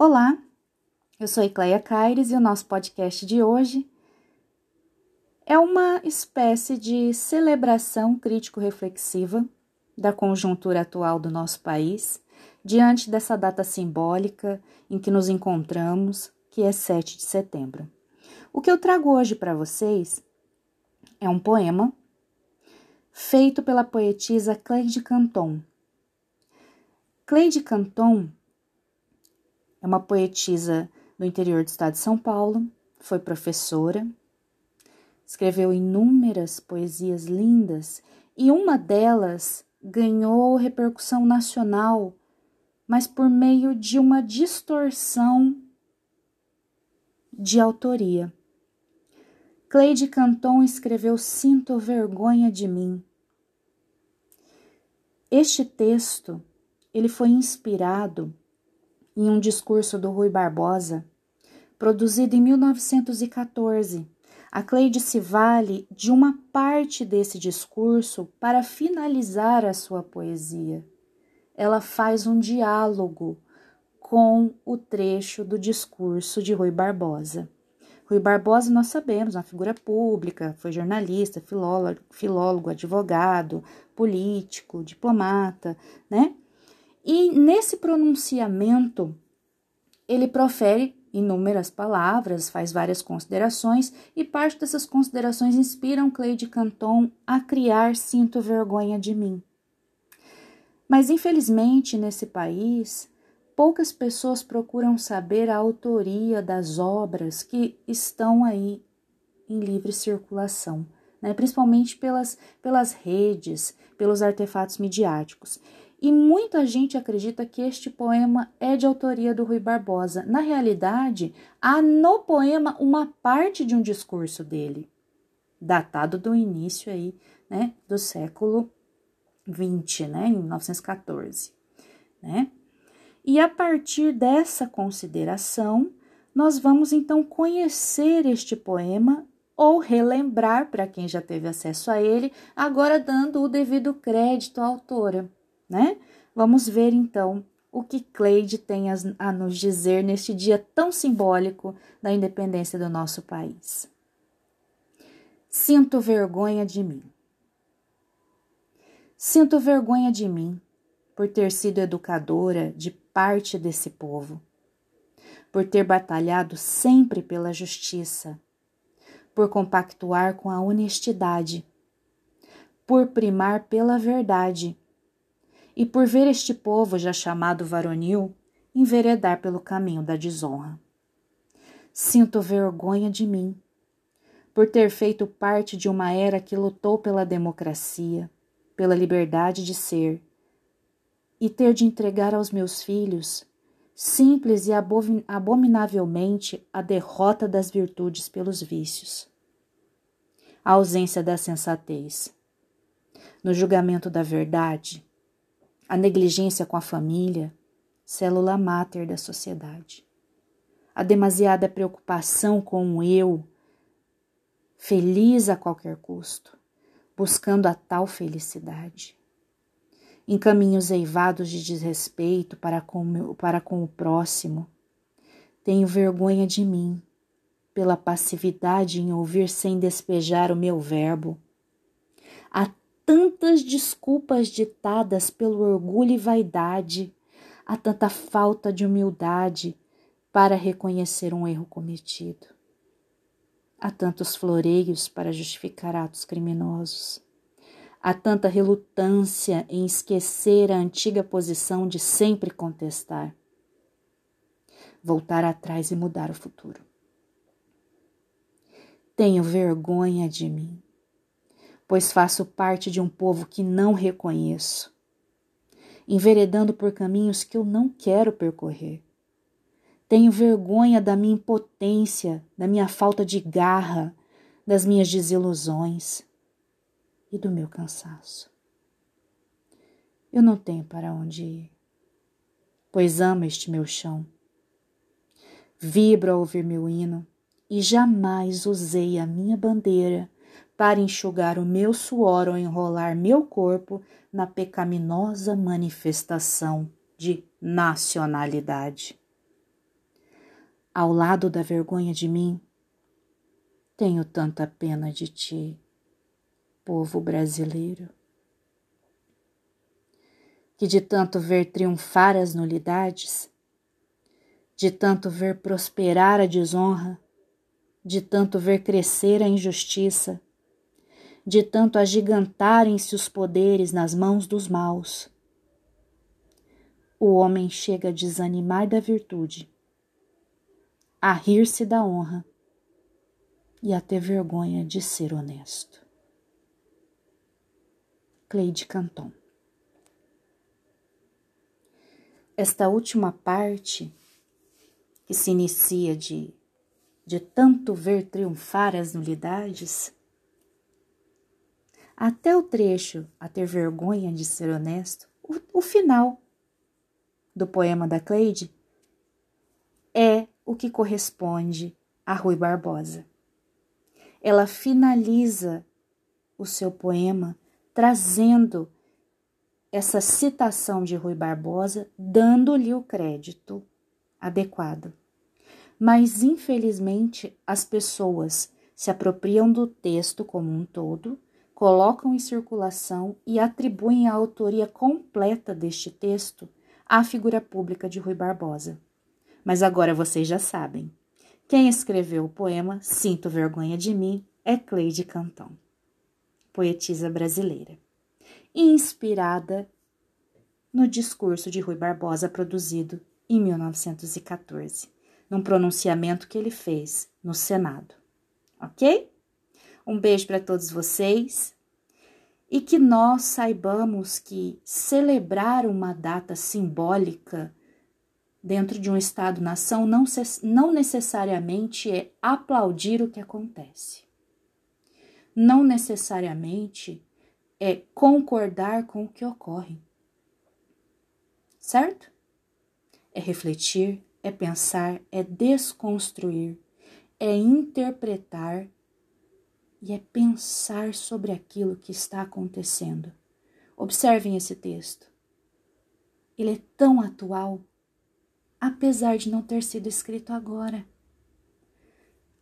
Olá, eu sou Ecleia Caires e o nosso podcast de hoje é uma espécie de celebração crítico-reflexiva da conjuntura atual do nosso país diante dessa data simbólica em que nos encontramos, que é 7 de setembro. O que eu trago hoje para vocês é um poema feito pela poetisa Cleide Canton. Cleide Canton é uma poetisa do interior do estado de São Paulo, foi professora, escreveu inúmeras poesias lindas e uma delas ganhou repercussão nacional, mas por meio de uma distorção de autoria. Cleide Canton escreveu Sinto vergonha de mim. Este texto, ele foi inspirado em um discurso do Rui Barbosa, produzido em 1914. A Cleide se vale de uma parte desse discurso para finalizar a sua poesia. Ela faz um diálogo com o trecho do discurso de Rui Barbosa. Rui Barbosa, nós sabemos, uma figura pública, foi jornalista, filólogo, filólogo advogado, político, diplomata, né? E nesse pronunciamento, ele profere inúmeras palavras, faz várias considerações, e parte dessas considerações inspiram Cleide Canton a criar Sinto Vergonha de Mim. Mas, infelizmente, nesse país, poucas pessoas procuram saber a autoria das obras que estão aí em livre circulação, né? principalmente pelas, pelas redes, pelos artefatos midiáticos e muita gente acredita que este poema é de autoria do Rui Barbosa. Na realidade, há no poema uma parte de um discurso dele, datado do início aí, né, do século 20, né, em 1914, né? E a partir dessa consideração, nós vamos então conhecer este poema ou relembrar para quem já teve acesso a ele, agora dando o devido crédito à autora né? Vamos ver então o que Cleide tem a nos dizer neste dia tão simbólico da independência do nosso país. Sinto vergonha de mim. Sinto vergonha de mim por ter sido educadora de parte desse povo, por ter batalhado sempre pela justiça, por compactuar com a honestidade, por primar pela verdade e por ver este povo já chamado varonil enveredar pelo caminho da desonra. Sinto vergonha de mim, por ter feito parte de uma era que lutou pela democracia, pela liberdade de ser, e ter de entregar aos meus filhos, simples e abominavelmente, a derrota das virtudes pelos vícios. A ausência da sensatez. No julgamento da verdade, a negligência com a família, célula máter da sociedade. A demasiada preocupação com o eu, feliz a qualquer custo, buscando a tal felicidade. Em caminhos eivados de desrespeito para com, meu, para com o próximo, tenho vergonha de mim, pela passividade em ouvir sem despejar o meu verbo. A tantas desculpas ditadas pelo orgulho e vaidade, há tanta falta de humildade para reconhecer um erro cometido. Há tantos floreios para justificar atos criminosos. Há tanta relutância em esquecer a antiga posição de sempre contestar. Voltar atrás e mudar o futuro. Tenho vergonha de mim pois faço parte de um povo que não reconheço, enveredando por caminhos que eu não quero percorrer. Tenho vergonha da minha impotência, da minha falta de garra, das minhas desilusões e do meu cansaço. Eu não tenho para onde ir, pois amo este meu chão. Vibro ao ouvir meu hino e jamais usei a minha bandeira para enxugar o meu suor ou enrolar meu corpo na pecaminosa manifestação de nacionalidade. ao lado da vergonha de mim, tenho tanta pena de ti, povo brasileiro, que de tanto ver triunfar as nulidades, de tanto ver prosperar a desonra, de tanto ver crescer a injustiça, de tanto agigantarem-se os poderes nas mãos dos maus, o homem chega a desanimar da virtude, a rir-se da honra e a ter vergonha de ser honesto. Cleide Canton Esta última parte, que se inicia de, de tanto ver triunfar as nulidades, até o trecho a ter vergonha de ser honesto, o, o final do poema da Cleide é o que corresponde a Rui Barbosa. Ela finaliza o seu poema trazendo essa citação de Rui Barbosa, dando-lhe o crédito adequado. Mas, infelizmente, as pessoas se apropriam do texto como um todo, colocam em circulação e atribuem a autoria completa deste texto à figura pública de Rui Barbosa. Mas agora vocês já sabem. Quem escreveu o poema Sinto Vergonha de Mim é Cleide Cantão, poetisa brasileira, inspirada no discurso de Rui Barbosa produzido em 1914, num pronunciamento que ele fez no Senado. Ok? Um beijo para todos vocês e que nós saibamos que celebrar uma data simbólica dentro de um Estado-nação não, não necessariamente é aplaudir o que acontece. Não necessariamente é concordar com o que ocorre. Certo? É refletir, é pensar, é desconstruir, é interpretar e é pensar sobre aquilo que está acontecendo. Observem esse texto. Ele é tão atual, apesar de não ter sido escrito agora.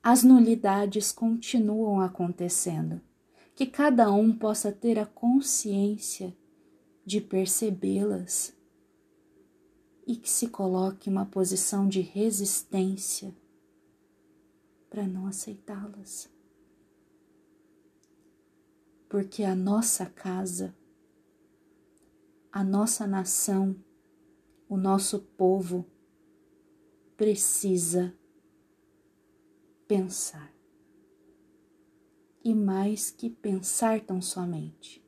As nulidades continuam acontecendo. Que cada um possa ter a consciência de percebê-las e que se coloque uma posição de resistência para não aceitá-las porque a nossa casa, a nossa nação, o nosso povo precisa pensar. E mais que pensar tão somente,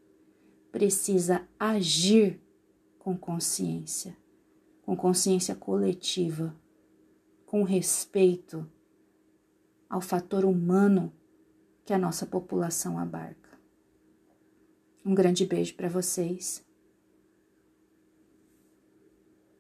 precisa agir com consciência, com consciência coletiva, com respeito ao fator humano que a nossa população abarca. Um grande beijo para vocês